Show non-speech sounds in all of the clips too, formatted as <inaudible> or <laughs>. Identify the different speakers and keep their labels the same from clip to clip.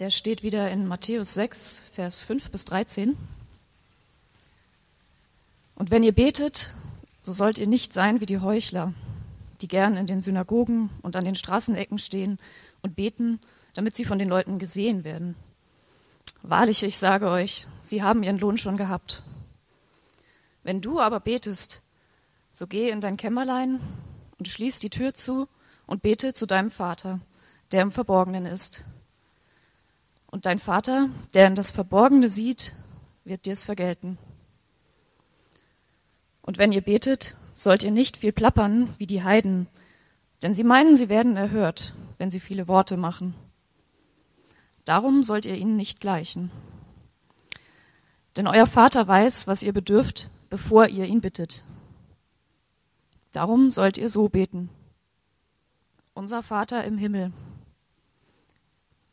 Speaker 1: Der steht wieder in Matthäus 6, Vers 5 bis 13. Und wenn ihr betet, so sollt ihr nicht sein wie die Heuchler, die gern in den Synagogen und an den Straßenecken stehen und beten, damit sie von den Leuten gesehen werden. Wahrlich, ich sage euch, sie haben ihren Lohn schon gehabt. Wenn du aber betest, so geh in dein Kämmerlein und schließ die Tür zu und bete zu deinem Vater, der im Verborgenen ist. Und dein Vater, der in das Verborgene sieht, wird dir es vergelten. Und wenn ihr betet, sollt ihr nicht viel plappern wie die Heiden, denn sie meinen, sie werden erhört, wenn sie viele Worte machen. Darum sollt ihr ihnen nicht gleichen. Denn euer Vater weiß, was ihr bedürft, bevor ihr ihn bittet. Darum sollt ihr so beten. Unser Vater im Himmel,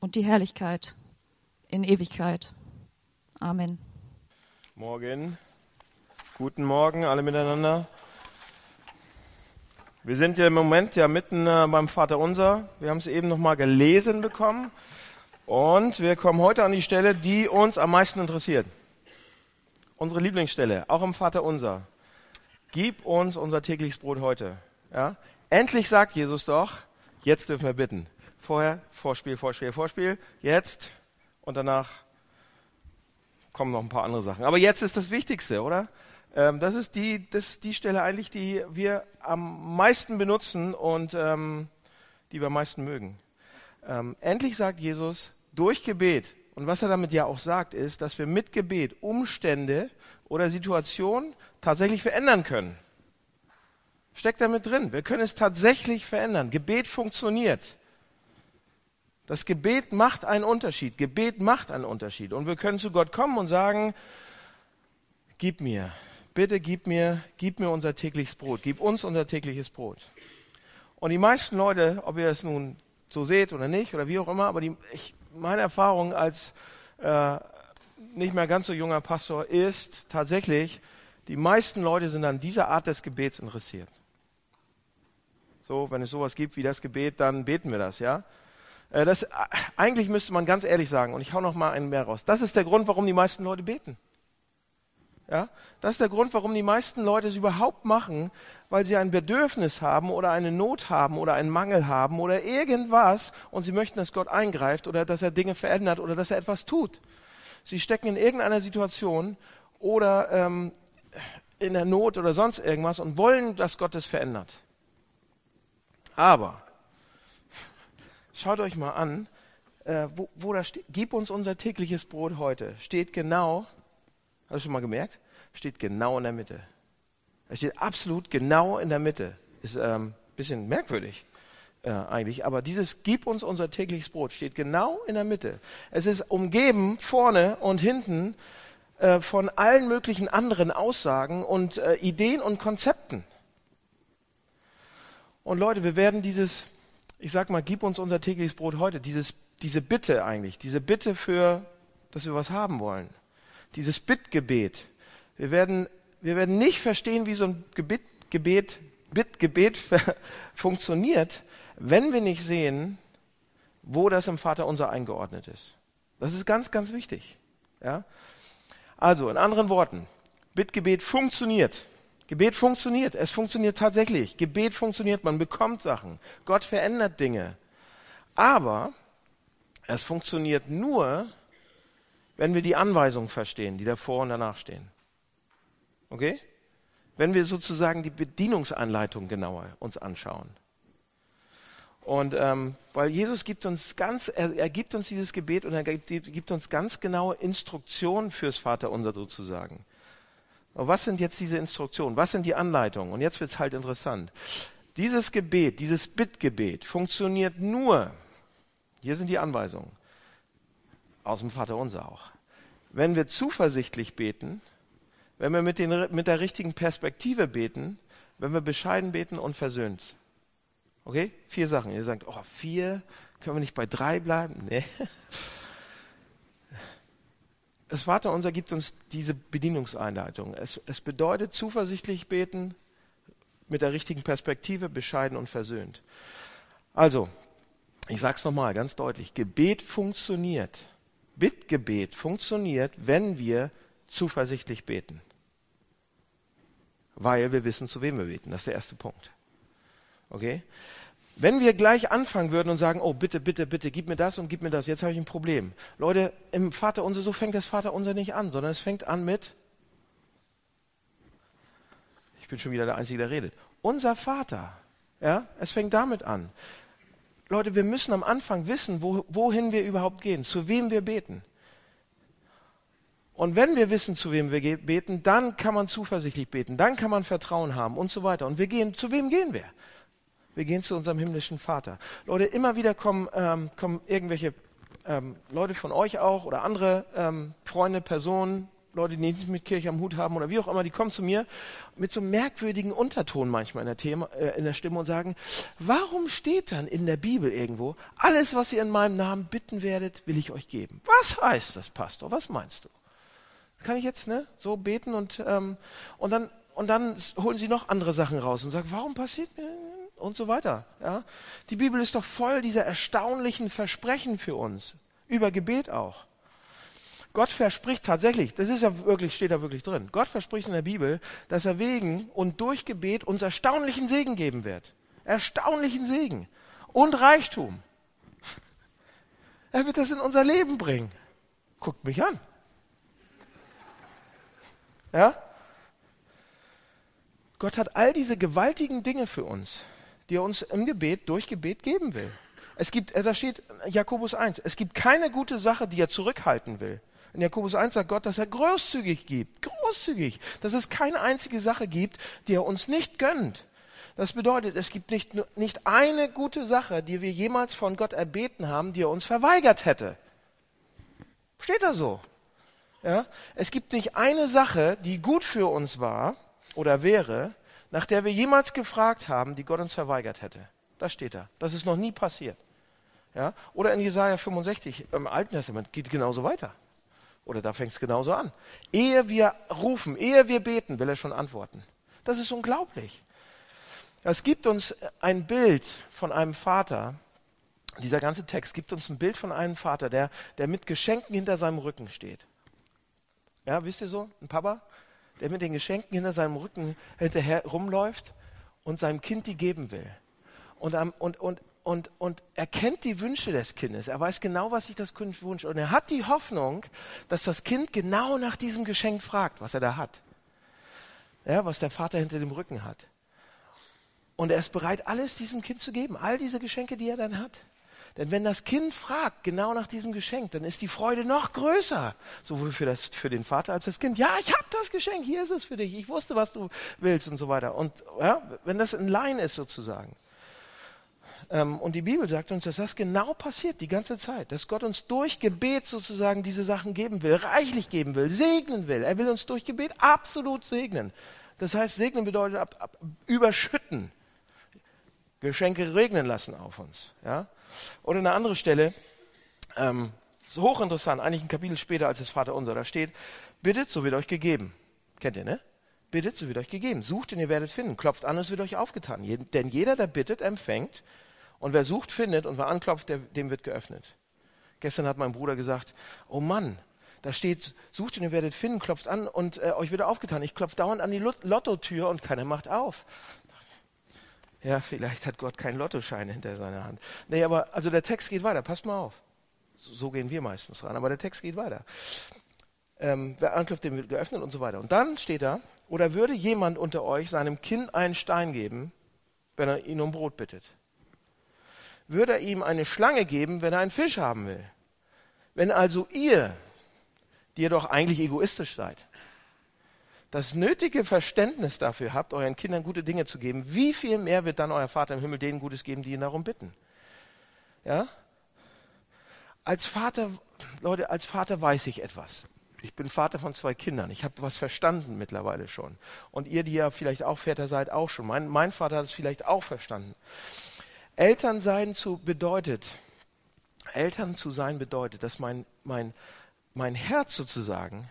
Speaker 1: und die Herrlichkeit in Ewigkeit. Amen.
Speaker 2: Morgen. Guten Morgen alle miteinander. Wir sind ja im Moment ja mitten äh, beim Vater Unser. Wir haben es eben noch mal gelesen bekommen und wir kommen heute an die Stelle, die uns am meisten interessiert. Unsere Lieblingsstelle, auch im Vater Unser. Gib uns unser tägliches Brot heute. Ja? Endlich sagt Jesus doch, jetzt dürfen wir bitten. Vorher Vorspiel, Vorspiel, Vorspiel. Jetzt und danach kommen noch ein paar andere Sachen. Aber jetzt ist das Wichtigste, oder? Ähm, das ist die, das die Stelle eigentlich, die wir am meisten benutzen und ähm, die wir am meisten mögen. Ähm, endlich sagt Jesus durch Gebet, und was er damit ja auch sagt, ist, dass wir mit Gebet Umstände oder Situationen tatsächlich verändern können. Steckt damit drin. Wir können es tatsächlich verändern. Gebet funktioniert. Das Gebet macht einen Unterschied. Gebet macht einen Unterschied. Und wir können zu Gott kommen und sagen, gib mir, bitte gib mir, gib mir unser tägliches Brot, gib uns unser tägliches Brot. Und die meisten Leute, ob ihr es nun so seht oder nicht oder wie auch immer, aber die, ich, meine Erfahrung als äh, nicht mehr ganz so junger Pastor ist tatsächlich, die meisten Leute sind an dieser Art des Gebets interessiert. So, wenn es sowas gibt wie das Gebet, dann beten wir das, ja. Äh, das, äh, eigentlich müsste man ganz ehrlich sagen, und ich hau noch mal einen mehr raus. Das ist der Grund, warum die meisten Leute beten. Ja, das ist der Grund, warum die meisten Leute es überhaupt machen, weil sie ein Bedürfnis haben oder eine Not haben oder einen Mangel haben oder irgendwas und sie möchten, dass Gott eingreift oder dass er Dinge verändert oder dass er etwas tut. Sie stecken in irgendeiner Situation oder ähm, in der Not oder sonst irgendwas und wollen, dass Gott es verändert. Aber schaut euch mal an, äh, wo, wo da steht, gib uns unser tägliches Brot heute, steht genau Hast du schon mal gemerkt? Steht genau in der Mitte. Er steht absolut genau in der Mitte. Ist ein ähm, bisschen merkwürdig äh, eigentlich, aber dieses Gib uns unser tägliches Brot steht genau in der Mitte. Es ist umgeben vorne und hinten äh, von allen möglichen anderen Aussagen und äh, Ideen und Konzepten. Und Leute, wir werden dieses, ich sag mal, gib uns unser tägliches Brot heute, dieses, diese Bitte eigentlich, diese Bitte für, dass wir was haben wollen dieses Bittgebet. Wir werden, wir werden nicht verstehen, wie so ein Gebet, Gebet, Bittgebet <laughs> funktioniert, wenn wir nicht sehen, wo das im Vater unser eingeordnet ist. Das ist ganz, ganz wichtig. Ja? Also, in anderen Worten, Bittgebet funktioniert. Gebet funktioniert. Es funktioniert tatsächlich. Gebet funktioniert. Man bekommt Sachen. Gott verändert Dinge. Aber es funktioniert nur, wenn wir die Anweisungen verstehen, die davor und danach stehen. Okay? Wenn wir sozusagen die Bedienungsanleitung genauer uns anschauen. Und ähm, weil Jesus gibt uns ganz, er, er gibt uns dieses Gebet und er gibt, gibt uns ganz genaue Instruktionen fürs Vaterunser sozusagen. Aber was sind jetzt diese Instruktionen? Was sind die Anleitungen? Und jetzt wird's halt interessant. Dieses Gebet, dieses Bittgebet funktioniert nur, hier sind die Anweisungen, aus dem Vater unser auch. Wenn wir zuversichtlich beten, wenn wir mit, den, mit der richtigen Perspektive beten, wenn wir bescheiden beten und versöhnt. Okay? Vier Sachen. Ihr sagt, oh, vier, können wir nicht bei drei bleiben? Nee. Das Vaterunser gibt uns diese Bedienungseinleitung. Es, es bedeutet zuversichtlich beten, mit der richtigen Perspektive, bescheiden und versöhnt. Also, ich sage es nochmal ganz deutlich, Gebet funktioniert. Bittgebet funktioniert, wenn wir zuversichtlich beten. Weil wir wissen, zu wem wir beten. Das ist der erste Punkt. Okay? Wenn wir gleich anfangen würden und sagen, oh bitte, bitte, bitte, gib mir das und gib mir das, jetzt habe ich ein Problem. Leute, im Vater unser, so fängt das Vater unser nicht an, sondern es fängt an mit, ich bin schon wieder der Einzige, der redet, unser Vater. Ja, es fängt damit an. Leute, wir müssen am Anfang wissen, wo, wohin wir überhaupt gehen, zu wem wir beten. Und wenn wir wissen, zu wem wir beten, dann kann man zuversichtlich beten, dann kann man Vertrauen haben und so weiter. Und wir gehen, zu wem gehen wir? Wir gehen zu unserem himmlischen Vater. Leute, immer wieder kommen, ähm, kommen irgendwelche ähm, Leute von euch auch oder andere ähm, Freunde, Personen, Leute, die nichts mit Kirche am Hut haben oder wie auch immer, die kommen zu mir mit so einem merkwürdigen Unterton manchmal in der, Thema, äh, in der Stimme und sagen, warum steht dann in der Bibel irgendwo, alles, was ihr in meinem Namen bitten werdet, will ich euch geben? Was heißt das, Pastor? Was meinst du? Kann ich jetzt ne, so beten und, ähm, und, dann, und dann holen sie noch andere Sachen raus und sagen, warum passiert mir und so weiter. Ja? Die Bibel ist doch voll dieser erstaunlichen Versprechen für uns, über Gebet auch. Gott verspricht tatsächlich, das ist ja wirklich, steht da wirklich drin. Gott verspricht in der Bibel, dass er wegen und durch Gebet uns erstaunlichen Segen geben wird. Erstaunlichen Segen und Reichtum. Er wird das in unser Leben bringen. Guckt mich an. Ja? Gott hat all diese gewaltigen Dinge für uns die er uns im Gebet, durch Gebet geben will. Es gibt, äh, da steht Jakobus 1, es gibt keine gute Sache, die er zurückhalten will. In Jakobus 1 sagt Gott, dass er großzügig gibt, großzügig, dass es keine einzige Sache gibt, die er uns nicht gönnt. Das bedeutet, es gibt nicht, nicht eine gute Sache, die wir jemals von Gott erbeten haben, die er uns verweigert hätte. Steht da so. Ja? Es gibt nicht eine Sache, die gut für uns war oder wäre, nach der wir jemals gefragt haben, die Gott uns verweigert hätte. Das steht da. Das ist noch nie passiert. Ja? Oder in Jesaja 65 im Alten Testament geht genauso weiter. Oder da fängt es genauso an. Ehe wir rufen, ehe wir beten, will er schon antworten. Das ist unglaublich. Es gibt uns ein Bild von einem Vater, dieser ganze Text gibt uns ein Bild von einem Vater, der, der mit Geschenken hinter seinem Rücken steht. Ja, wisst ihr so? Ein Papa, der mit den Geschenken hinter seinem Rücken hinterher rumläuft und seinem Kind die geben will. Und, und, und, und, und er kennt die Wünsche des Kindes. Er weiß genau, was sich das Kind wünscht. Und er hat die Hoffnung, dass das Kind genau nach diesem Geschenk fragt, was er da hat. Ja, was der Vater hinter dem Rücken hat. Und er ist bereit, alles diesem Kind zu geben. All diese Geschenke, die er dann hat. Denn wenn das Kind fragt genau nach diesem Geschenk, dann ist die Freude noch größer. Sowohl für, das, für den Vater als das Kind. Ja, ich habe das Geschenk, hier ist es für dich. Ich wusste, was du willst und so weiter. Und ja, wenn das ein Laien ist sozusagen. Ähm, und die Bibel sagt uns, dass das genau passiert die ganze Zeit. Dass Gott uns durch Gebet sozusagen diese Sachen geben will, reichlich geben will, segnen will. Er will uns durch Gebet absolut segnen. Das heißt, segnen bedeutet ab, ab, überschütten. Geschenke regnen lassen auf uns. Ja? Oder eine andere Stelle, ähm, hochinteressant, eigentlich ein Kapitel später als das Vater unser, da steht, bittet, so wird euch gegeben. Kennt ihr, ne? Bittet, so wird euch gegeben. Sucht und ihr werdet finden. Klopft an, es wird euch aufgetan. denn jeder, der bittet, empfängt. Und wer sucht, findet. Und wer anklopft, der, dem wird geöffnet. Gestern hat mein Bruder gesagt, oh Mann, da steht, sucht und ihr werdet finden, klopft an und äh, euch wird aufgetan. Ich klopfe dauernd an die Lottotür und keiner macht auf. Ja, vielleicht hat Gott keinen Lottoschein hinter seiner Hand. Nee, aber also der Text geht weiter. Passt mal auf. So, gehen wir meistens ran. Aber der Text geht weiter. Ähm, wer anklopft, dem wird geöffnet und so weiter. Und dann steht da, oder würde jemand unter euch seinem Kind einen Stein geben, wenn er ihn um Brot bittet? Würde er ihm eine Schlange geben, wenn er einen Fisch haben will? Wenn also ihr, die ihr doch eigentlich egoistisch seid, das nötige Verständnis dafür habt, euren Kindern gute Dinge zu geben, wie viel mehr wird dann euer Vater im Himmel denen Gutes geben, die ihn darum bitten? Ja? Als Vater Leute, als Vater weiß ich etwas. Ich bin Vater von zwei Kindern. Ich habe was verstanden mittlerweile schon. Und ihr, die ja vielleicht auch Väter seid, auch schon. Mein, mein Vater hat es vielleicht auch verstanden. Eltern sein zu bedeutet, Eltern zu sein bedeutet, dass mein, mein, mein Herz sozusagen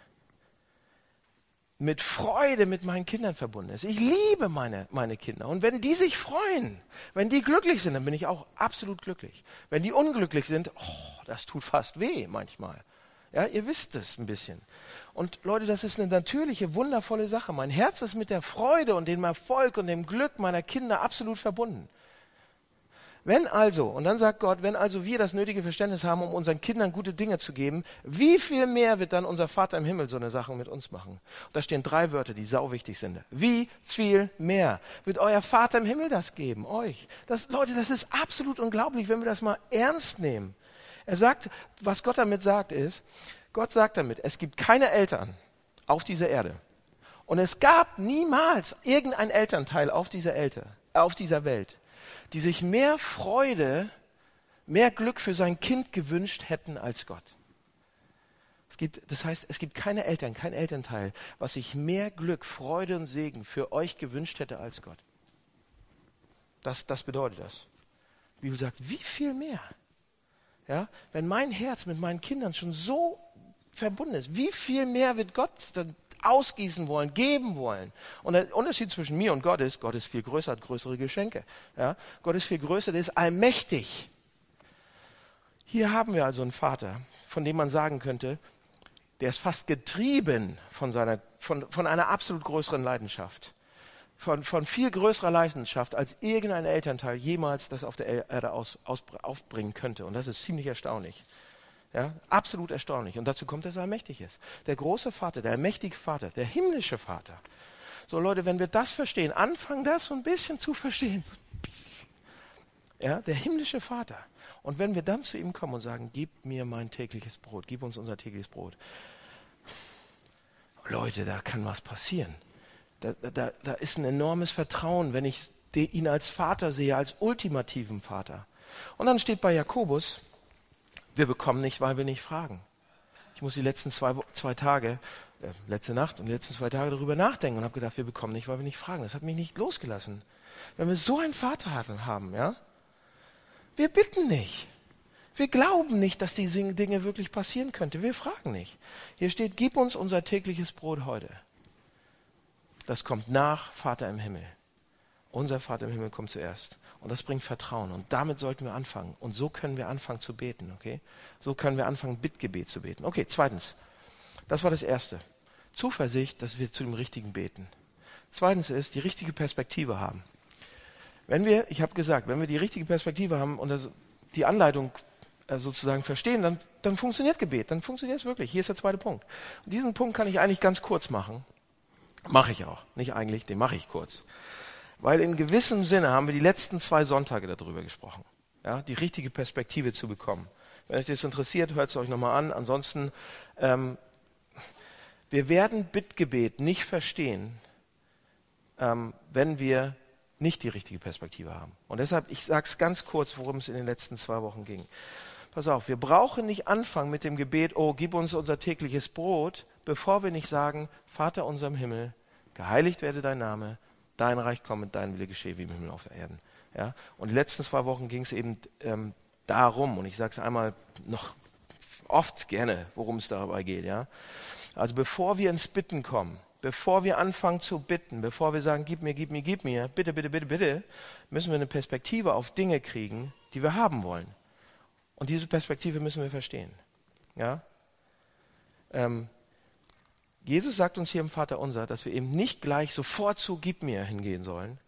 Speaker 2: mit Freude mit meinen Kindern verbunden ist. Ich liebe meine, meine Kinder. Und wenn die sich freuen, wenn die glücklich sind, dann bin ich auch absolut glücklich. Wenn die unglücklich sind, oh, das tut fast weh manchmal. Ja, ihr wisst es ein bisschen. Und Leute, das ist eine natürliche, wundervolle Sache. Mein Herz ist mit der Freude und dem Erfolg und dem Glück meiner Kinder absolut verbunden. Wenn also, und dann sagt Gott, wenn also wir das nötige Verständnis haben, um unseren Kindern gute Dinge zu geben, wie viel mehr wird dann unser Vater im Himmel so eine Sache mit uns machen? Und da stehen drei Wörter, die sau wichtig sind. Wie viel mehr wird euer Vater im Himmel das geben? Euch. Das, Leute, das ist absolut unglaublich, wenn wir das mal ernst nehmen. Er sagt, was Gott damit sagt ist, Gott sagt damit, es gibt keine Eltern auf dieser Erde. Und es gab niemals irgendein Elternteil auf dieser, Elte, auf dieser Welt, die sich mehr Freude, mehr Glück für sein Kind gewünscht hätten als Gott. Es gibt, das heißt, es gibt keine Eltern, kein Elternteil, was sich mehr Glück, Freude und Segen für euch gewünscht hätte als Gott. Das, das bedeutet das. Die Bibel sagt, wie viel mehr? Ja, wenn mein Herz mit meinen Kindern schon so verbunden ist, wie viel mehr wird Gott dann ausgießen wollen, geben wollen. Und der Unterschied zwischen mir und Gott ist, Gott ist viel größer, hat größere Geschenke. Ja? Gott ist viel größer, der ist allmächtig. Hier haben wir also einen Vater, von dem man sagen könnte, der ist fast getrieben von, seiner, von, von einer absolut größeren Leidenschaft. Von, von viel größerer Leidenschaft, als irgendein Elternteil jemals das auf der Erde aus, aus, aufbringen könnte. Und das ist ziemlich erstaunlich. Ja, absolut erstaunlich. Und dazu kommt, dass er mächtig ist. Der große Vater, der mächtige Vater, der himmlische Vater. So Leute, wenn wir das verstehen, anfangen das so ein bisschen zu verstehen. Ja, der himmlische Vater. Und wenn wir dann zu ihm kommen und sagen, gib mir mein tägliches Brot, gib uns unser tägliches Brot. Leute, da kann was passieren. Da, da, da ist ein enormes Vertrauen, wenn ich ihn als Vater sehe, als ultimativen Vater. Und dann steht bei Jakobus, wir bekommen nicht, weil wir nicht fragen. Ich muss die letzten zwei, zwei Tage, äh, letzte Nacht und die letzten zwei Tage darüber nachdenken und habe gedacht, wir bekommen nicht, weil wir nicht fragen. Das hat mich nicht losgelassen. Wenn wir so einen Vater haben, ja, wir bitten nicht. Wir glauben nicht, dass diese Dinge wirklich passieren könnte. Wir fragen nicht. Hier steht, gib uns unser tägliches Brot heute. Das kommt nach Vater im Himmel. Unser Vater im Himmel kommt zuerst. Und das bringt Vertrauen. Und damit sollten wir anfangen. Und so können wir anfangen zu beten, okay? So können wir anfangen, Bittgebet zu beten. Okay, zweitens. Das war das Erste. Zuversicht, dass wir zu dem Richtigen beten. Zweitens ist, die richtige Perspektive haben. Wenn wir, ich habe gesagt, wenn wir die richtige Perspektive haben und das, die Anleitung äh, sozusagen verstehen, dann, dann funktioniert Gebet, dann funktioniert es wirklich. Hier ist der zweite Punkt. Und diesen Punkt kann ich eigentlich ganz kurz machen. Mache ich auch. Nicht eigentlich, den mache ich kurz. Weil in gewissem Sinne haben wir die letzten zwei Sonntage darüber gesprochen, ja, die richtige Perspektive zu bekommen. Wenn euch das interessiert, hört es euch nochmal an. Ansonsten, ähm, wir werden Bittgebet nicht verstehen, ähm, wenn wir nicht die richtige Perspektive haben. Und deshalb, ich sage es ganz kurz, worum es in den letzten zwei Wochen ging. Pass auf, wir brauchen nicht anfangen mit dem Gebet, oh, gib uns unser tägliches Brot, bevor wir nicht sagen, Vater unserem Himmel, geheiligt werde dein Name, dein Reich komme, dein Wille geschehe wie im Himmel auf Erden. Ja? Und die letzten zwei Wochen ging es eben ähm, darum, und ich sage es einmal noch oft gerne, worum es dabei geht. Ja? Also bevor wir ins Bitten kommen, bevor wir anfangen zu bitten, bevor wir sagen, gib mir, gib mir, gib mir, bitte, bitte, bitte, bitte, müssen wir eine Perspektive auf Dinge kriegen, die wir haben wollen. Und diese Perspektive müssen wir verstehen. Ja? Ähm, Jesus sagt uns hier im Vater unser, dass wir eben nicht gleich sofort zu Gib mir hingehen sollen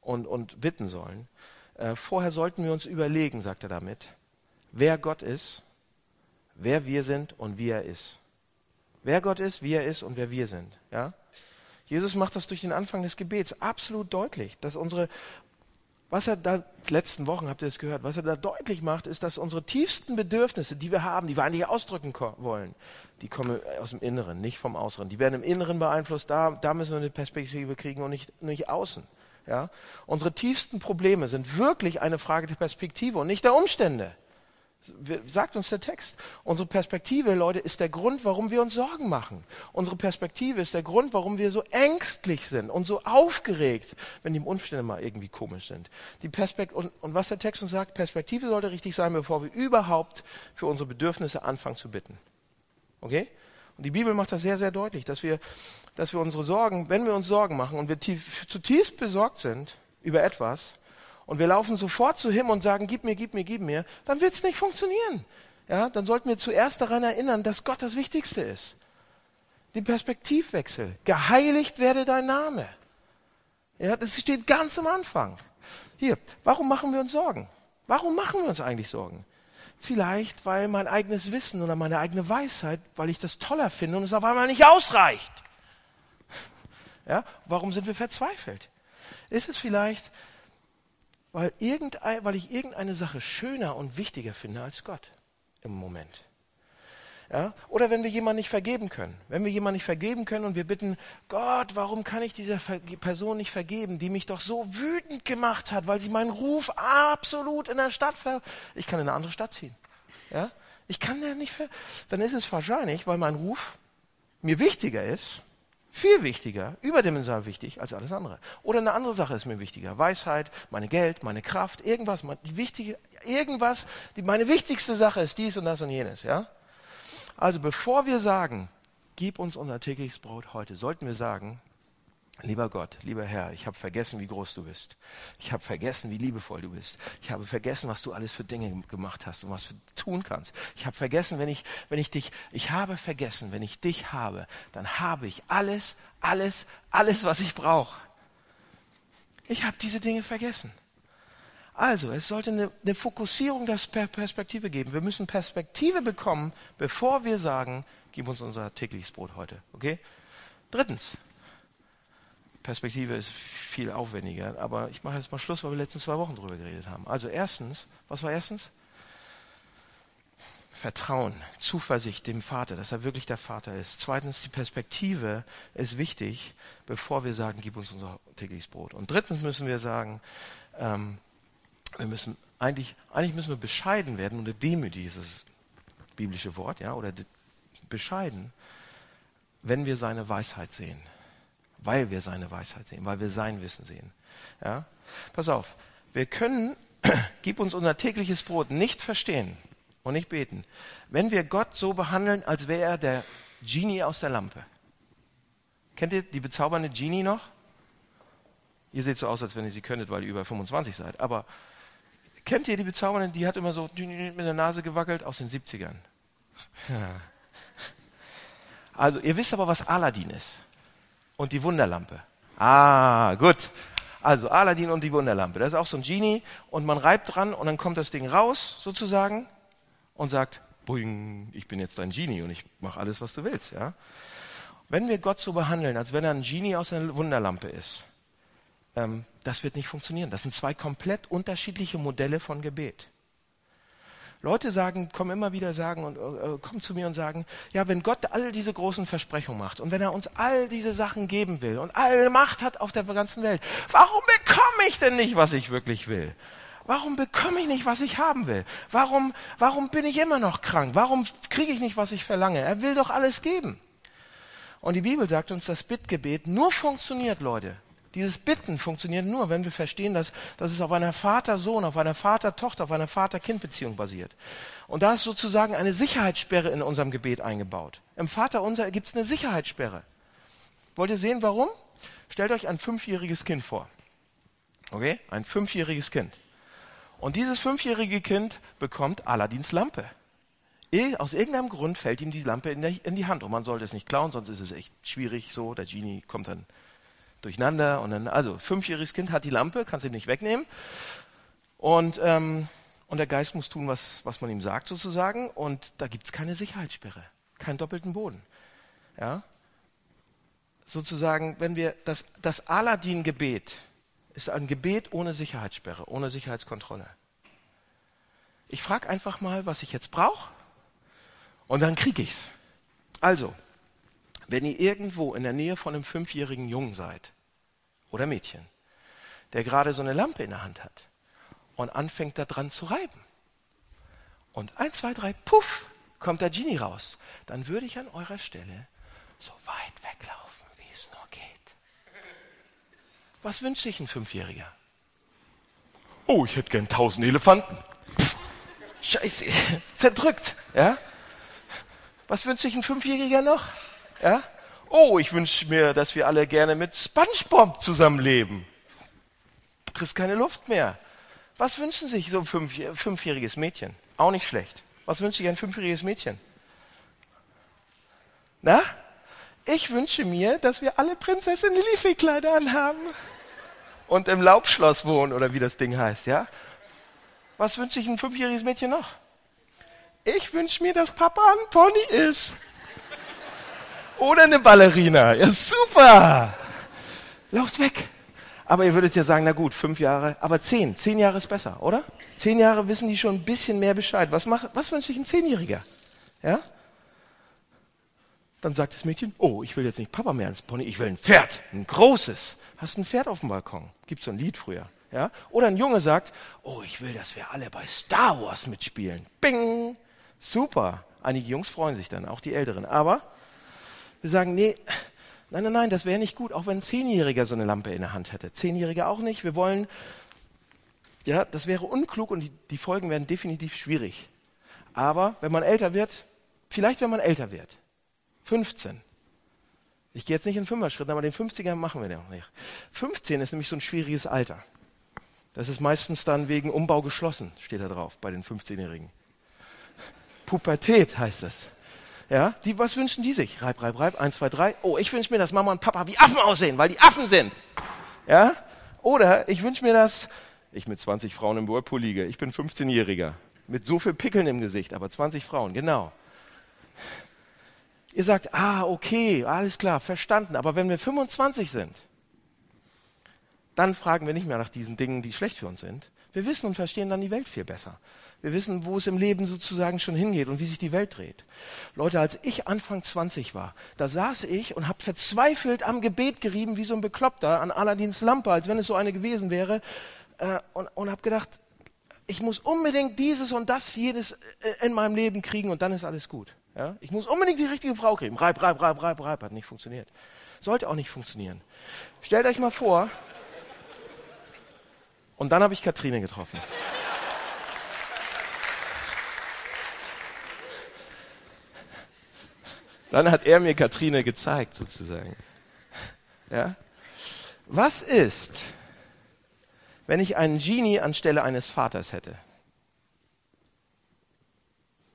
Speaker 2: und, und bitten sollen. Äh, vorher sollten wir uns überlegen, sagt er damit, wer Gott ist, wer wir sind und wie er ist. Wer Gott ist, wie er ist und wer wir sind. Ja? Jesus macht das durch den Anfang des Gebets absolut deutlich, dass unsere, was er da, letzten Wochen habt ihr es gehört, was er da deutlich macht, ist, dass unsere tiefsten Bedürfnisse, die wir haben, die wir eigentlich ausdrücken wollen, die kommen aus dem Inneren, nicht vom Äußeren. Die werden im Inneren beeinflusst, da, da müssen wir eine Perspektive kriegen und nicht, nicht außen. Ja? Unsere tiefsten Probleme sind wirklich eine Frage der Perspektive und nicht der Umstände. Sagt uns der Text. Unsere Perspektive, Leute, ist der Grund, warum wir uns Sorgen machen. Unsere Perspektive ist der Grund, warum wir so ängstlich sind und so aufgeregt, wenn die Umstände mal irgendwie komisch sind. Die Perspekt und, und was der Text uns sagt, Perspektive sollte richtig sein, bevor wir überhaupt für unsere Bedürfnisse anfangen zu bitten. Okay? Und die Bibel macht das sehr, sehr deutlich, dass wir, dass wir unsere Sorgen, wenn wir uns Sorgen machen und wir tief, zutiefst besorgt sind über etwas, und wir laufen sofort zu ihm und sagen, gib mir, gib mir, gib mir, dann wird es nicht funktionieren. Ja, dann sollten wir zuerst daran erinnern, dass Gott das Wichtigste ist. Den Perspektivwechsel. Geheiligt werde dein Name. Ja, das steht ganz am Anfang. Hier, warum machen wir uns Sorgen? Warum machen wir uns eigentlich Sorgen? Vielleicht, weil mein eigenes Wissen oder meine eigene Weisheit, weil ich das toller finde und es auf einmal nicht ausreicht. Ja, warum sind wir verzweifelt? Ist es vielleicht, weil, irgendein, weil ich irgendeine Sache schöner und wichtiger finde als Gott im Moment. Ja? Oder wenn wir jemanden nicht vergeben können. Wenn wir jemanden nicht vergeben können und wir bitten, Gott, warum kann ich dieser Person nicht vergeben, die mich doch so wütend gemacht hat, weil sie meinen Ruf absolut in der Stadt ver... Ich kann in eine andere Stadt ziehen. Ja? Ich kann der nicht ver... Dann ist es wahrscheinlich, weil mein Ruf mir wichtiger ist, viel wichtiger, überdimensional wichtig als alles andere. Oder eine andere Sache ist mir wichtiger. Weisheit, meine Geld, meine Kraft, irgendwas, die wichtige, irgendwas, die meine wichtigste Sache ist dies und das und jenes, ja? Also bevor wir sagen, gib uns unser tägliches Brot heute, sollten wir sagen, Lieber Gott, lieber Herr, ich habe vergessen, wie groß du bist. Ich habe vergessen, wie liebevoll du bist. Ich habe vergessen, was du alles für Dinge gemacht hast und was du tun kannst. Ich habe vergessen, wenn ich, wenn ich dich, ich habe vergessen, wenn ich dich habe, dann habe ich alles, alles, alles, was ich brauche. Ich habe diese Dinge vergessen. Also, es sollte eine, eine Fokussierung der Perspektive geben. Wir müssen Perspektive bekommen, bevor wir sagen, gib uns unser tägliches Brot heute. Okay? Drittens, Perspektive ist viel aufwendiger. Aber ich mache jetzt mal Schluss, weil wir letzten zwei Wochen drüber geredet haben. Also erstens, was war erstens? Vertrauen, Zuversicht dem Vater, dass er wirklich der Vater ist. Zweitens, die Perspektive ist wichtig, bevor wir sagen, gib uns unser tägliches Brot. Und drittens müssen wir sagen, ähm, wir müssen eigentlich, eigentlich müssen wir bescheiden werden und demütig ist das biblische Wort, ja, oder bescheiden, wenn wir seine Weisheit sehen weil wir seine Weisheit sehen, weil wir sein Wissen sehen. Ja? Pass auf, wir können, <clears throat> gib uns unser tägliches Brot nicht verstehen und nicht beten, wenn wir Gott so behandeln, als wäre er der Genie aus der Lampe. Kennt ihr die bezaubernde Genie noch? Ihr seht so aus, als wenn ihr sie könntet, weil ihr über 25 seid. Aber kennt ihr die bezaubernde, die hat immer so mit der Nase gewackelt aus den 70ern. <laughs> Also ihr wisst aber, was Aladdin ist und die Wunderlampe. Ah, gut. Also Aladdin und die Wunderlampe. Das ist auch so ein Genie und man reibt dran und dann kommt das Ding raus sozusagen und sagt, Boing, ich bin jetzt dein Genie und ich mache alles, was du willst. Ja? Wenn wir Gott so behandeln, als wenn er ein Genie aus einer Wunderlampe ist, ähm, das wird nicht funktionieren. Das sind zwei komplett unterschiedliche Modelle von Gebet. Leute sagen, kommen immer wieder sagen und äh, kommen zu mir und sagen, ja, wenn Gott all diese großen Versprechungen macht und wenn er uns all diese Sachen geben will und alle Macht hat auf der ganzen Welt, warum bekomme ich denn nicht, was ich wirklich will? Warum bekomme ich nicht, was ich haben will? Warum, warum bin ich immer noch krank? Warum kriege ich nicht, was ich verlange? Er will doch alles geben. Und die Bibel sagt uns, dass Bittgebet nur funktioniert, Leute, dieses Bitten funktioniert nur, wenn wir verstehen, dass, dass es auf einer Vater-Sohn, auf einer Vater-Tochter, auf einer Vater-Kind-Beziehung basiert. Und da ist sozusagen eine Sicherheitssperre in unserem Gebet eingebaut. Im Vater unser gibt es eine Sicherheitssperre. Wollt ihr sehen, warum? Stellt euch ein fünfjähriges Kind vor. Okay? Ein fünfjähriges Kind. Und dieses fünfjährige Kind bekommt Aladins Lampe. Aus irgendeinem Grund fällt ihm die Lampe in die Hand und man sollte es nicht klauen, sonst ist es echt schwierig so. Der Genie kommt dann durcheinander. Und dann, also fünfjähriges Kind hat die Lampe, kannst du nicht wegnehmen. Und, ähm, und der Geist muss tun, was, was man ihm sagt sozusagen. Und da gibt es keine Sicherheitssperre, keinen doppelten Boden. Ja? Sozusagen, wenn wir das, das Aladdin-Gebet ist ein Gebet ohne Sicherheitssperre, ohne Sicherheitskontrolle. Ich frage einfach mal, was ich jetzt brauche, und dann kriege ich's. Also, wenn ihr irgendwo in der Nähe von einem fünfjährigen Jungen seid, oder Mädchen, der gerade so eine Lampe in der Hand hat und anfängt da dran zu reiben. und eins, zwei, drei, puff, kommt der Genie raus, dann würde ich an eurer Stelle so weit weglaufen, wie es nur geht. Was wünscht sich ein Fünfjähriger? Oh, ich hätte gern tausend Elefanten. Scheiße, <laughs> zerdrückt, ja? Was wünscht sich ein Fünfjähriger noch? Ja? Oh, ich wünsche mir, dass wir alle gerne mit SpongeBob zusammenleben. Kriegst keine Luft mehr. Was wünschen sich so ein fünf, fünfjähriges Mädchen? Auch nicht schlecht. Was wünscht sich ein fünfjähriges Mädchen? Na? Ich wünsche mir, dass wir alle Prinzessin Lillifee-Kleider anhaben und im Laubschloss wohnen oder wie das Ding heißt, ja? Was wünscht sich ein fünfjähriges Mädchen noch? Ich wünsche mir, dass Papa ein Pony ist. Oder eine Ballerina. Ja, super. Lauft weg. Aber ihr würdet ja sagen, na gut, fünf Jahre, aber zehn. Zehn Jahre ist besser, oder? Zehn Jahre wissen die schon ein bisschen mehr Bescheid. Was, macht, was wünscht sich ein Zehnjähriger? Ja? Dann sagt das Mädchen, oh, ich will jetzt nicht Papa mehr ins Pony, ich will ein Pferd, ein großes. Hast ein Pferd auf dem Balkon. Gibt so ein Lied früher. Ja? Oder ein Junge sagt, oh, ich will, dass wir alle bei Star Wars mitspielen. Bing! Super. Einige Jungs freuen sich dann, auch die Älteren. Aber wir sagen, nee, nein, nein, nein, das wäre nicht gut, auch wenn ein Zehnjähriger so eine Lampe in der Hand hätte. Zehnjähriger auch nicht. Wir wollen, ja, das wäre unklug und die, die Folgen wären definitiv schwierig. Aber wenn man älter wird, vielleicht wenn man älter wird, 15, ich gehe jetzt nicht in Fünfer-Schritten, aber den 50er machen wir noch nicht. 15 ist nämlich so ein schwieriges Alter. Das ist meistens dann wegen Umbau geschlossen, steht da drauf bei den 15-Jährigen. Pubertät heißt es. Ja, die, was wünschen die sich? Reib, reib, reib, eins, zwei, drei. Oh, ich wünsche mir, dass Mama und Papa wie Affen aussehen, weil die Affen sind. Ja? Oder ich wünsche mir, dass ich mit 20 Frauen im Whirlpool liege. Ich bin 15-Jähriger. Mit so viel Pickeln im Gesicht, aber 20 Frauen, genau. Ihr sagt, ah, okay, alles klar, verstanden. Aber wenn wir 25 sind, dann fragen wir nicht mehr nach diesen Dingen, die schlecht für uns sind. Wir wissen und verstehen dann die Welt viel besser. Wir wissen, wo es im Leben sozusagen schon hingeht und wie sich die Welt dreht. Leute, als ich Anfang 20 war, da saß ich und habe verzweifelt am Gebet gerieben, wie so ein Bekloppter an Aladins Lampe, als wenn es so eine gewesen wäre, äh, und, und habe gedacht, ich muss unbedingt dieses und das jedes äh, in meinem Leben kriegen und dann ist alles gut. Ja? Ich muss unbedingt die richtige Frau kriegen. Reib, reib, reib, reib, reib, hat nicht funktioniert. Sollte auch nicht funktionieren. Stellt euch mal vor, und dann habe ich Katrine getroffen. Dann hat er mir Katrine gezeigt, sozusagen. Ja? Was ist, wenn ich einen Genie anstelle eines Vaters hätte?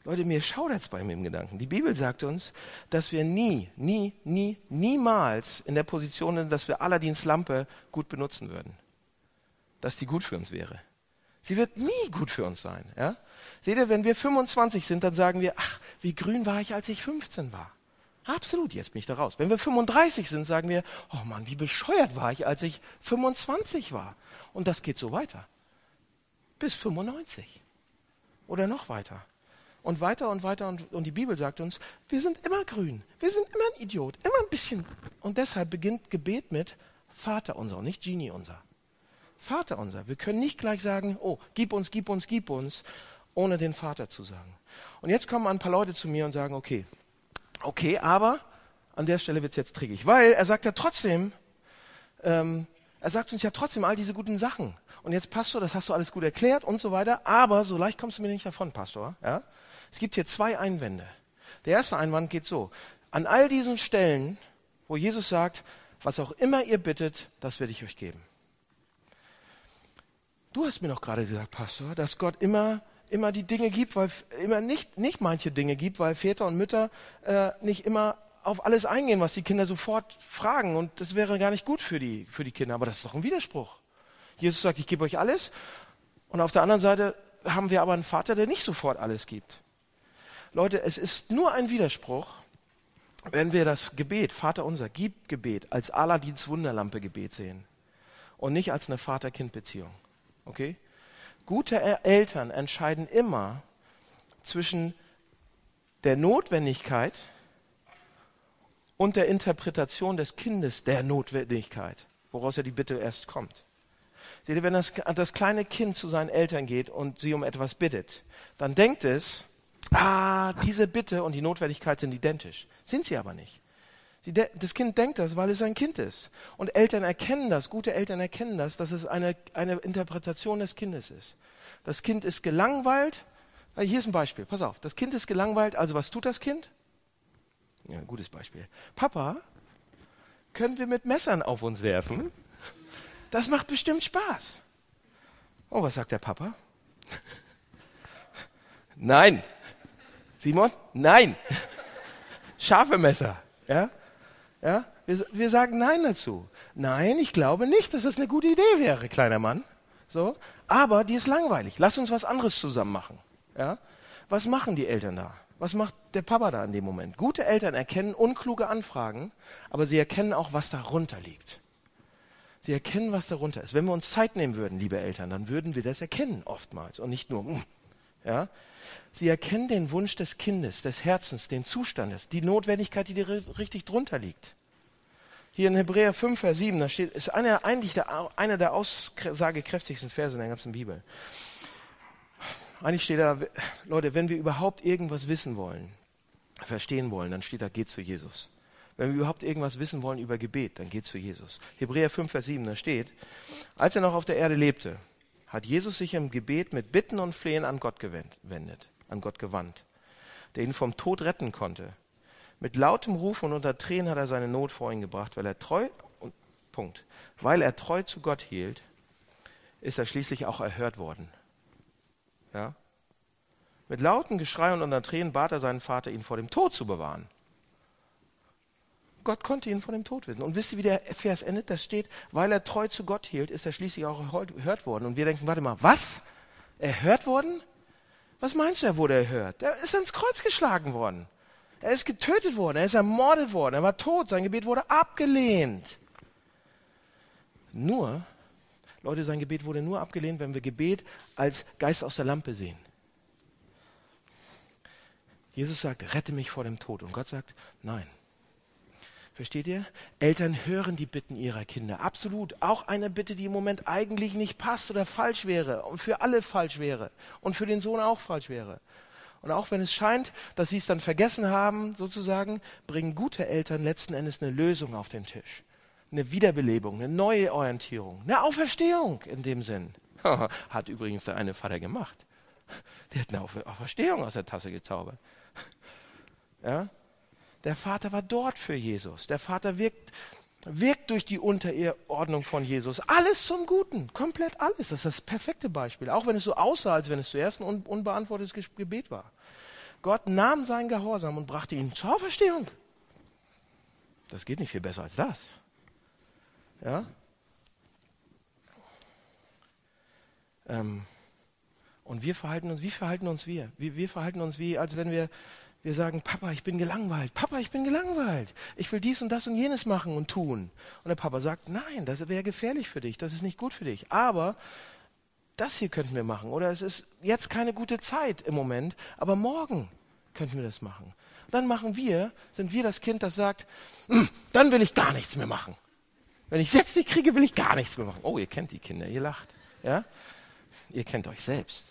Speaker 2: Leute, mir schaudert es bei mir im Gedanken. Die Bibel sagt uns, dass wir nie, nie, nie, niemals in der Position sind, dass wir Aladins Lampe gut benutzen würden. Dass die gut für uns wäre. Sie wird nie gut für uns sein. Ja? Seht ihr, wenn wir 25 sind, dann sagen wir, ach, wie grün war ich, als ich 15 war. Absolut, jetzt bin ich da raus. Wenn wir 35 sind, sagen wir, oh Mann, wie bescheuert war ich, als ich 25 war. Und das geht so weiter. Bis 95. Oder noch weiter. Und weiter und weiter. Und, und die Bibel sagt uns, wir sind immer grün. Wir sind immer ein Idiot. Immer ein bisschen. Und deshalb beginnt Gebet mit Vater unser, nicht Genie unser. Vater unser. Wir können nicht gleich sagen, oh, gib uns, gib uns, gib uns, ohne den Vater zu sagen. Und jetzt kommen ein paar Leute zu mir und sagen, okay, Okay, aber an der Stelle wird es jetzt trickig, weil er sagt ja trotzdem, ähm, er sagt uns ja trotzdem all diese guten Sachen. Und jetzt, Pastor, das hast du alles gut erklärt und so weiter, aber so leicht kommst du mir nicht davon, Pastor. Ja? Es gibt hier zwei Einwände. Der erste Einwand geht so. An all diesen Stellen, wo Jesus sagt, was auch immer ihr bittet, das werde ich euch geben. Du hast mir noch gerade gesagt, Pastor, dass Gott immer immer die Dinge gibt, weil immer nicht, nicht manche Dinge gibt, weil Väter und Mütter äh, nicht immer auf alles eingehen, was die Kinder sofort fragen. Und das wäre gar nicht gut für die, für die Kinder. Aber das ist doch ein Widerspruch. Jesus sagt, ich gebe euch alles. Und auf der anderen Seite haben wir aber einen Vater, der nicht sofort alles gibt. Leute, es ist nur ein Widerspruch, wenn wir das Gebet, Vater unser, gib Gebet, als Aladins Wunderlampe Gebet sehen. Und nicht als eine Vater-Kind-Beziehung. Okay? Gute Eltern entscheiden immer zwischen der Notwendigkeit und der Interpretation des Kindes der Notwendigkeit, woraus ja die Bitte erst kommt. Seht ihr, wenn das, das kleine Kind zu seinen Eltern geht und sie um etwas bittet, dann denkt es, ah, diese Bitte und die Notwendigkeit sind identisch. Sind sie aber nicht. Das Kind denkt das, weil es ein Kind ist. Und Eltern erkennen das, gute Eltern erkennen das, dass es eine, eine Interpretation des Kindes ist. Das Kind ist gelangweilt. Hier ist ein Beispiel, pass auf. Das Kind ist gelangweilt, also was tut das Kind? Ja, gutes Beispiel. Papa, können wir mit Messern auf uns werfen? Das macht bestimmt Spaß. Oh, was sagt der Papa? <laughs> Nein. Simon? Nein. Scharfe Messer. Ja? Ja? Wir, wir sagen Nein dazu. Nein, ich glaube nicht, dass das eine gute Idee wäre, kleiner Mann. So. Aber die ist langweilig. Lass uns was anderes zusammen machen. Ja? Was machen die Eltern da? Was macht der Papa da in dem Moment? Gute Eltern erkennen unkluge Anfragen, aber sie erkennen auch, was darunter liegt. Sie erkennen, was darunter ist. Wenn wir uns Zeit nehmen würden, liebe Eltern, dann würden wir das erkennen oftmals und nicht nur, <laughs> ja. Sie erkennen den Wunsch des Kindes, des Herzens, den Zustandes, die Notwendigkeit, die richtig drunter liegt. Hier in Hebräer 5, Vers 7, da steht, ist einer, eigentlich der, einer der aussagekräftigsten Verse in der ganzen Bibel. Eigentlich steht da, Leute, wenn wir überhaupt irgendwas wissen wollen, verstehen wollen, dann steht da, geht zu Jesus. Wenn wir überhaupt irgendwas wissen wollen über Gebet, dann geht zu Jesus. Hebräer 5, Vers 7, da steht, als er noch auf der Erde lebte, hat Jesus sich im Gebet mit Bitten und Flehen an Gott gewendet, an Gott gewandt, der ihn vom Tod retten konnte. Mit lautem Rufen und unter Tränen hat er seine Not vor ihn gebracht, weil er treu, Punkt, weil er treu zu Gott hielt, ist er schließlich auch erhört worden. Ja? Mit lautem Geschrei und unter Tränen bat er seinen Vater, ihn vor dem Tod zu bewahren. Gott konnte ihn von dem Tod wissen. Und wisst ihr, wie der Vers endet? Das steht, weil er treu zu Gott hielt, ist er schließlich auch erhört worden. Und wir denken, warte mal, was? Erhört worden? Was meinst du, er wurde erhört? Er ist ans Kreuz geschlagen worden. Er ist getötet worden. Er ist ermordet worden. Er war tot. Sein Gebet wurde abgelehnt. Nur, Leute, sein Gebet wurde nur abgelehnt, wenn wir Gebet als Geist aus der Lampe sehen. Jesus sagt, rette mich vor dem Tod. Und Gott sagt, nein. Versteht ihr? Eltern hören die Bitten ihrer Kinder. Absolut. Auch eine Bitte, die im Moment eigentlich nicht passt oder falsch wäre und für alle falsch wäre und für den Sohn auch falsch wäre. Und auch wenn es scheint, dass sie es dann vergessen haben, sozusagen, bringen gute Eltern letzten Endes eine Lösung auf den Tisch. Eine Wiederbelebung, eine neue Orientierung, eine Auferstehung in dem Sinn. <laughs> Hat übrigens der eine Vater gemacht. Der hat eine Auferstehung aus der Tasse gezaubert. Ja? Der Vater war dort für Jesus. Der Vater wirkt, wirkt durch die Unterordnung von Jesus. Alles zum Guten, komplett alles. Das ist das perfekte Beispiel. Auch wenn es so aussah, als wenn es zuerst ein unbeantwortetes Gebet war. Gott nahm seinen Gehorsam und brachte ihn zur Auferstehung. Das geht nicht viel besser als das. Ja? Ähm, und wir verhalten uns, wie verhalten uns wir? wir? Wir verhalten uns wie, als wenn wir wir sagen, Papa, ich bin gelangweilt. Papa, ich bin gelangweilt. Ich will dies und das und jenes machen und tun. Und der Papa sagt, nein, das wäre gefährlich für dich. Das ist nicht gut für dich. Aber das hier könnten wir machen. Oder es ist jetzt keine gute Zeit im Moment, aber morgen könnten wir das machen. Dann machen wir, sind wir das Kind, das sagt, hm, dann will ich gar nichts mehr machen. Wenn ich jetzt nicht kriege, will ich gar nichts mehr machen. Oh, ihr kennt die Kinder, ihr lacht. Ja? Ihr kennt euch selbst.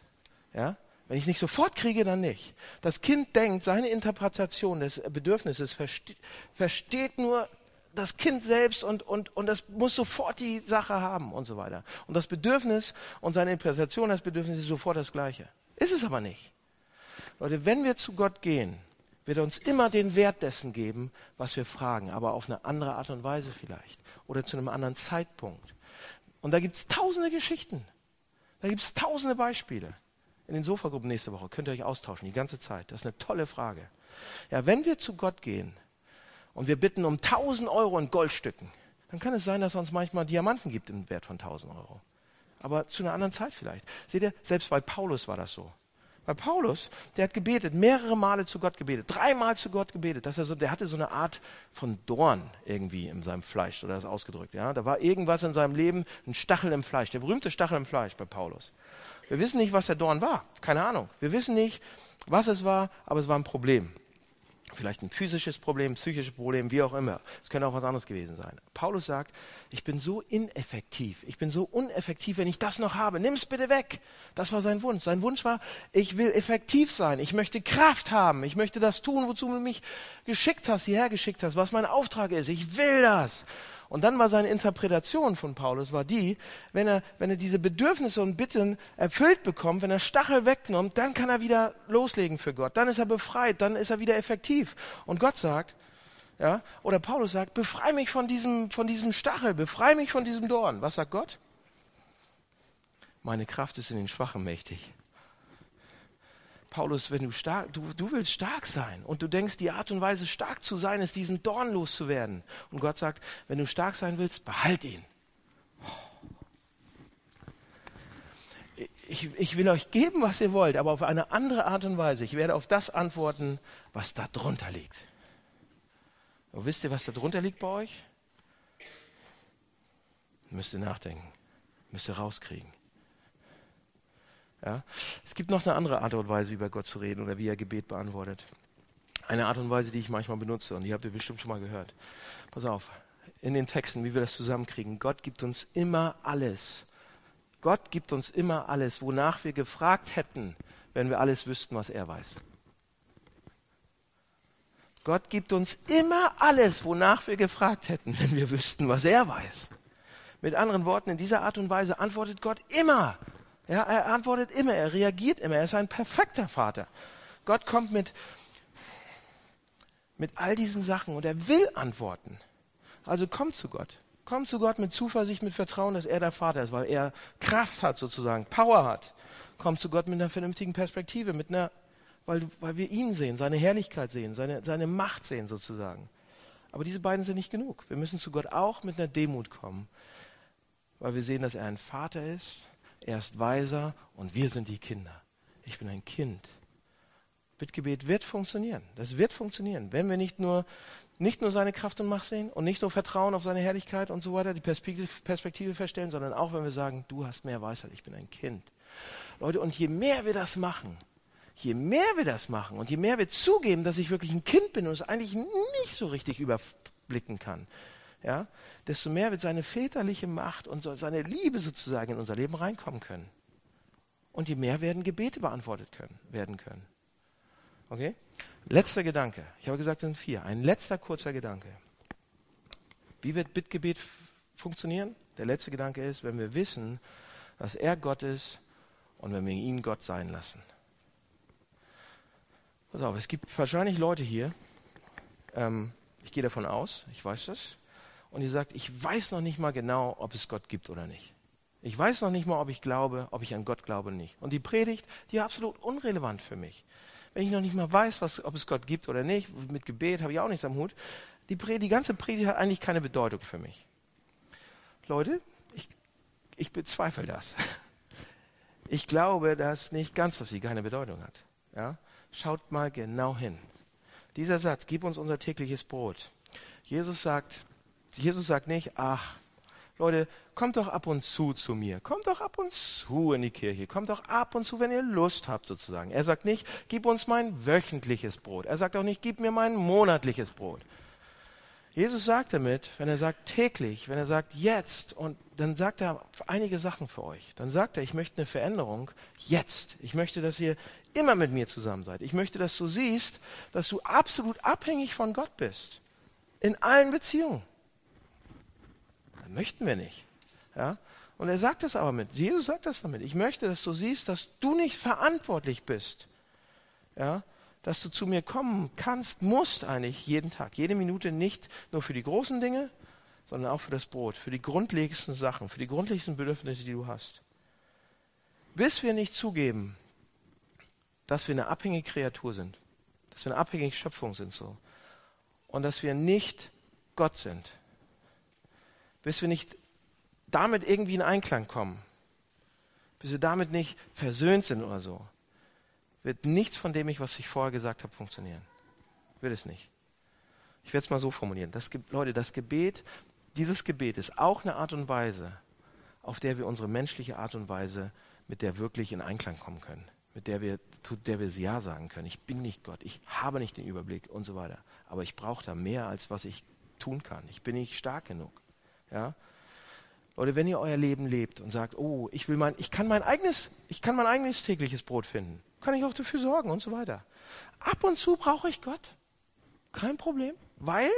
Speaker 2: Ja? Wenn ich es nicht sofort kriege, dann nicht. Das Kind denkt, seine Interpretation des Bedürfnisses versteht, versteht nur das Kind selbst und, und, und das muss sofort die Sache haben und so weiter. Und das Bedürfnis und seine Interpretation des Bedürfnisses ist sofort das Gleiche. Ist es aber nicht. Leute, wenn wir zu Gott gehen, wird er uns immer den Wert dessen geben, was wir fragen, aber auf eine andere Art und Weise vielleicht oder zu einem anderen Zeitpunkt. Und da gibt es tausende Geschichten. Da gibt es tausende Beispiele in den Sofagruppen nächste Woche. Könnt ihr euch austauschen, die ganze Zeit. Das ist eine tolle Frage. Ja, wenn wir zu Gott gehen und wir bitten um 1000 Euro in Goldstücken, dann kann es sein, dass er uns manchmal Diamanten gibt im Wert von 1000 Euro. Aber zu einer anderen Zeit vielleicht. Seht ihr, selbst bei Paulus war das so. Bei Paulus, der hat gebetet, mehrere Male zu Gott gebetet, dreimal zu Gott gebetet, dass er so, der hatte so eine Art von Dorn irgendwie in seinem Fleisch, oder das ausgedrückt, ja. Da war irgendwas in seinem Leben, ein Stachel im Fleisch, der berühmte Stachel im Fleisch bei Paulus. Wir wissen nicht, was der Dorn war. Keine Ahnung. Wir wissen nicht, was es war, aber es war ein Problem. vielleicht ein physisches Problem, psychisches Problem, wie auch immer. Es könnte auch was anderes gewesen sein. Paulus sagt, ich bin so ineffektiv, ich bin so uneffektiv, wenn ich das noch habe. Nimm's bitte weg. Das war sein Wunsch. Sein Wunsch war, ich will effektiv sein, ich möchte Kraft haben, ich möchte das tun, wozu du mich geschickt hast, hierher geschickt hast, was mein Auftrag ist. Ich will das. Und dann war seine Interpretation von Paulus war die, wenn er, wenn er diese Bedürfnisse und Bitten erfüllt bekommt, wenn er Stachel wegnimmt, dann kann er wieder loslegen für Gott. Dann ist er befreit, dann ist er wieder effektiv. Und Gott sagt, ja, oder Paulus sagt, befrei mich von diesem, von diesem Stachel, befrei mich von diesem Dorn. Was sagt Gott? Meine Kraft ist in den Schwachen mächtig. Paulus, wenn du stark, du, du willst stark sein und du denkst, die Art und Weise stark zu sein, ist diesen Dorn loszuwerden. Und Gott sagt, wenn du stark sein willst, behalt ihn. Ich, ich will euch geben, was ihr wollt, aber auf eine andere Art und Weise. Ich werde auf das antworten, was da drunter liegt. Und wisst ihr, was da drunter liegt bei euch? Müsst ihr nachdenken, müsst ihr rauskriegen. Ja? Es gibt noch eine andere Art und Weise, über Gott zu reden oder wie er Gebet beantwortet. Eine Art und Weise, die ich manchmal benutze und die habt ihr bestimmt schon mal gehört. Pass auf, in den Texten, wie wir das zusammenkriegen. Gott gibt uns immer alles. Gott gibt uns immer alles, wonach wir gefragt hätten, wenn wir alles wüssten, was er weiß. Gott gibt uns immer alles, wonach wir gefragt hätten, <laughs> wenn wir wüssten, was er weiß. Mit anderen Worten, in dieser Art und Weise antwortet Gott immer ja, er antwortet immer, er reagiert immer, er ist ein perfekter Vater. Gott kommt mit, mit all diesen Sachen und er will antworten. Also komm zu Gott. Komm zu Gott mit Zuversicht, mit Vertrauen, dass er der Vater ist, weil er Kraft hat sozusagen, Power hat. Komm zu Gott mit einer vernünftigen Perspektive, mit einer, weil, weil wir ihn sehen, seine Herrlichkeit sehen, seine, seine Macht sehen sozusagen. Aber diese beiden sind nicht genug. Wir müssen zu Gott auch mit einer Demut kommen, weil wir sehen, dass er ein Vater ist, er ist weiser und wir sind die Kinder. Ich bin ein Kind. Bittgebet wird funktionieren. Das wird funktionieren, wenn wir nicht nur, nicht nur seine Kraft und Macht sehen und nicht nur Vertrauen auf seine Herrlichkeit und so weiter, die Perspektive, Perspektive verstellen, sondern auch wenn wir sagen, du hast mehr Weisheit, ich bin ein Kind. Leute, und je mehr wir das machen, je mehr wir das machen und je mehr wir zugeben, dass ich wirklich ein Kind bin und es eigentlich nicht so richtig überblicken kann, ja, desto mehr wird seine väterliche Macht und seine Liebe sozusagen in unser Leben reinkommen können. Und je mehr werden Gebete beantwortet können, werden können. Okay? Letzter Gedanke. Ich habe gesagt, es sind vier. Ein letzter kurzer Gedanke. Wie wird Bittgebet funktionieren? Der letzte Gedanke ist, wenn wir wissen, dass er Gott ist und wenn wir ihn Gott sein lassen. Pass auf, es gibt wahrscheinlich Leute hier, ähm, ich gehe davon aus, ich weiß das, und ihr sagt, ich weiß noch nicht mal genau, ob es Gott gibt oder nicht. Ich weiß noch nicht mal, ob ich glaube, ob ich an Gott glaube oder nicht. Und die Predigt, die ist absolut unrelevant für mich. Wenn ich noch nicht mal weiß, was, ob es Gott gibt oder nicht, mit Gebet habe ich auch nichts am Hut. Die, Predigt, die ganze Predigt hat eigentlich keine Bedeutung für mich. Leute, ich, ich bezweifle das. <laughs> Ich glaube, dass nicht ganz, dass sie keine Bedeutung hat. Ja? Schaut mal genau hin. Dieser Satz, gib uns unser tägliches Brot. Jesus sagt, Jesus sagt nicht, ach, Leute, kommt doch ab und zu zu mir. Kommt doch ab und zu in die Kirche. Kommt doch ab und zu, wenn ihr Lust habt, sozusagen. Er sagt nicht, gib uns mein wöchentliches Brot. Er sagt auch nicht, gib mir mein monatliches Brot. Jesus sagt damit, wenn er sagt täglich, wenn er sagt jetzt, und dann sagt er einige Sachen für euch. Dann sagt er, ich möchte eine Veränderung jetzt. Ich möchte, dass ihr immer mit mir zusammen seid. Ich möchte, dass du siehst, dass du absolut abhängig von Gott bist. In allen Beziehungen möchten wir nicht. Ja? Und er sagt das aber mit. Jesus sagt das damit. Ich möchte, dass du siehst, dass du nicht verantwortlich bist. Ja? Dass du zu mir kommen kannst, musst eigentlich jeden Tag, jede Minute nicht nur für die großen Dinge, sondern auch für das Brot, für die grundlegendsten Sachen, für die grundlegendsten Bedürfnisse, die du hast. Bis wir nicht zugeben, dass wir eine abhängige Kreatur sind, dass wir eine abhängige Schöpfung sind so und dass wir nicht Gott sind, bis wir nicht damit irgendwie in Einklang kommen, bis wir damit nicht versöhnt sind oder so, wird nichts von dem, was ich vorher gesagt habe, funktionieren. Wird es nicht. Ich werde es mal so formulieren. Das, Leute, das Gebet, dieses Gebet ist auch eine Art und Weise, auf der wir unsere menschliche Art und Weise mit der wirklich in Einklang kommen können. mit der wir, zu der wir Ja sagen können. Ich bin nicht Gott, ich habe nicht den Überblick und so weiter. Aber ich brauche da mehr, als was ich tun kann. Ich bin nicht stark genug. Ja? Leute, wenn ihr euer Leben lebt und sagt, oh, ich will mein, ich kann mein eigenes, ich kann mein eigenes tägliches Brot finden, kann ich auch dafür sorgen und so weiter. Ab und zu brauche ich Gott. Kein Problem. Weil,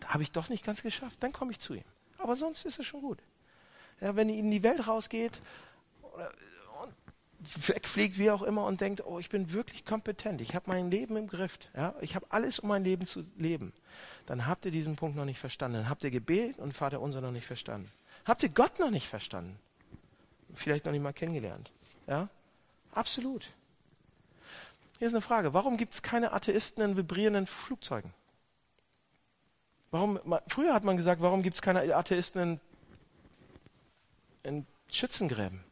Speaker 2: da habe ich doch nicht ganz geschafft, dann komme ich zu ihm. Aber sonst ist es schon gut. Ja, wenn ihr in die Welt rausgeht oder, wegfliegt, wie auch immer, und denkt, oh, ich bin wirklich kompetent, ich habe mein Leben im Griff, ja, ich habe alles, um mein Leben zu leben, dann habt ihr diesen Punkt noch nicht verstanden. Dann habt ihr Gebet und Vater unser noch nicht verstanden. Habt ihr Gott noch nicht verstanden? Vielleicht noch nicht mal kennengelernt. Ja? Absolut. Hier ist eine Frage. Warum gibt es keine Atheisten in vibrierenden Flugzeugen? Warum, früher hat man gesagt, warum gibt es keine Atheisten in, in Schützengräben?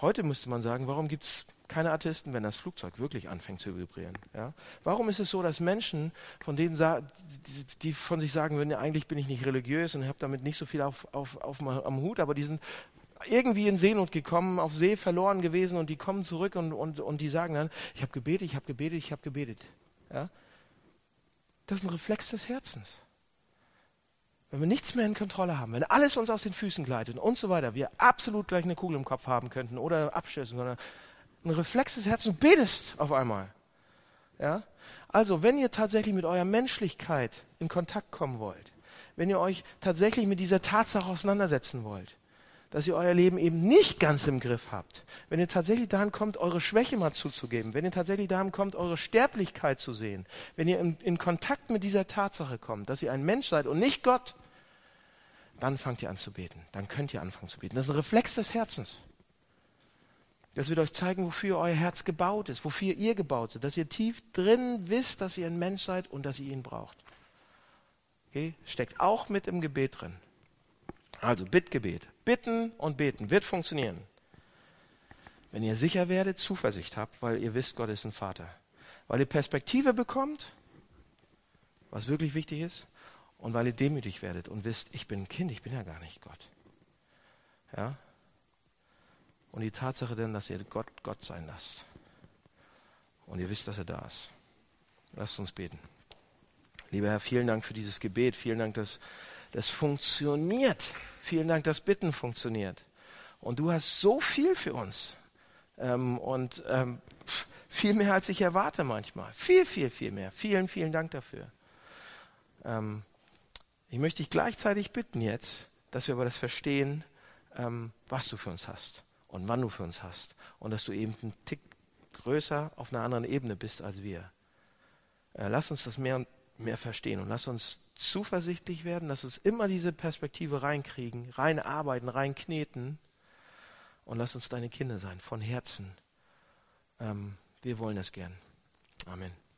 Speaker 2: Heute müsste man sagen, warum gibt es keine Atheisten, wenn das Flugzeug wirklich anfängt zu vibrieren? Ja? Warum ist es so, dass Menschen, von denen die, von sich sagen würden, ja, eigentlich bin ich nicht religiös und habe damit nicht so viel auf, auf, auf, am Hut, aber die sind irgendwie in Seenot gekommen, auf See verloren gewesen und die kommen zurück und, und, und die sagen dann, ich habe gebetet, ich habe gebetet, ich habe gebetet. Ja? Das ist ein Reflex des Herzens. Wenn wir nichts mehr in Kontrolle haben, wenn alles uns aus den Füßen gleitet und so weiter, wir absolut gleich eine Kugel im Kopf haben könnten oder abstößen, sondern ein Reflex des Herzens, betest auf einmal. Ja? Also, wenn ihr tatsächlich mit eurer Menschlichkeit in Kontakt kommen wollt, wenn ihr euch tatsächlich mit dieser Tatsache auseinandersetzen wollt, dass ihr euer Leben eben nicht ganz im Griff habt, wenn ihr tatsächlich daran kommt, eure Schwäche mal zuzugeben, wenn ihr tatsächlich daran kommt, eure Sterblichkeit zu sehen, wenn ihr in, in Kontakt mit dieser Tatsache kommt, dass ihr ein Mensch seid und nicht Gott, dann fangt ihr an zu beten. Dann könnt ihr anfangen zu beten. Das ist ein Reflex des Herzens. Das wird euch zeigen, wofür euer Herz gebaut ist, wofür ihr gebaut seid, dass ihr tief drin wisst, dass ihr ein Mensch seid und dass ihr ihn braucht. Okay? Steckt auch mit im Gebet drin. Also Bittgebet. Bitten und beten wird funktionieren. Wenn ihr sicher werdet, Zuversicht habt, weil ihr wisst, Gott ist ein Vater. Weil ihr Perspektive bekommt, was wirklich wichtig ist, und weil ihr demütig werdet und wisst, ich bin ein Kind, ich bin ja gar nicht Gott. Ja? Und die Tatsache denn, dass ihr Gott Gott sein lasst. Und ihr wisst, dass er da ist. Lasst uns beten. Lieber Herr, vielen Dank für dieses Gebet. Vielen Dank, dass das funktioniert. Vielen Dank, dass Bitten funktioniert. Und du hast so viel für uns. Ähm, und ähm, viel mehr, als ich erwarte manchmal. Viel, viel, viel mehr. Vielen, vielen Dank dafür. Ähm, ich möchte dich gleichzeitig bitten jetzt, dass wir aber das verstehen, ähm, was du für uns hast und wann du für uns hast. Und dass du eben einen Tick größer auf einer anderen Ebene bist als wir. Äh, lass uns das mehr und mehr verstehen und lass uns zuversichtlich werden, lass uns immer diese Perspektive reinkriegen, reinarbeiten, reinkneten und lass uns deine Kinder sein, von Herzen. Ähm, wir wollen das gern. Amen.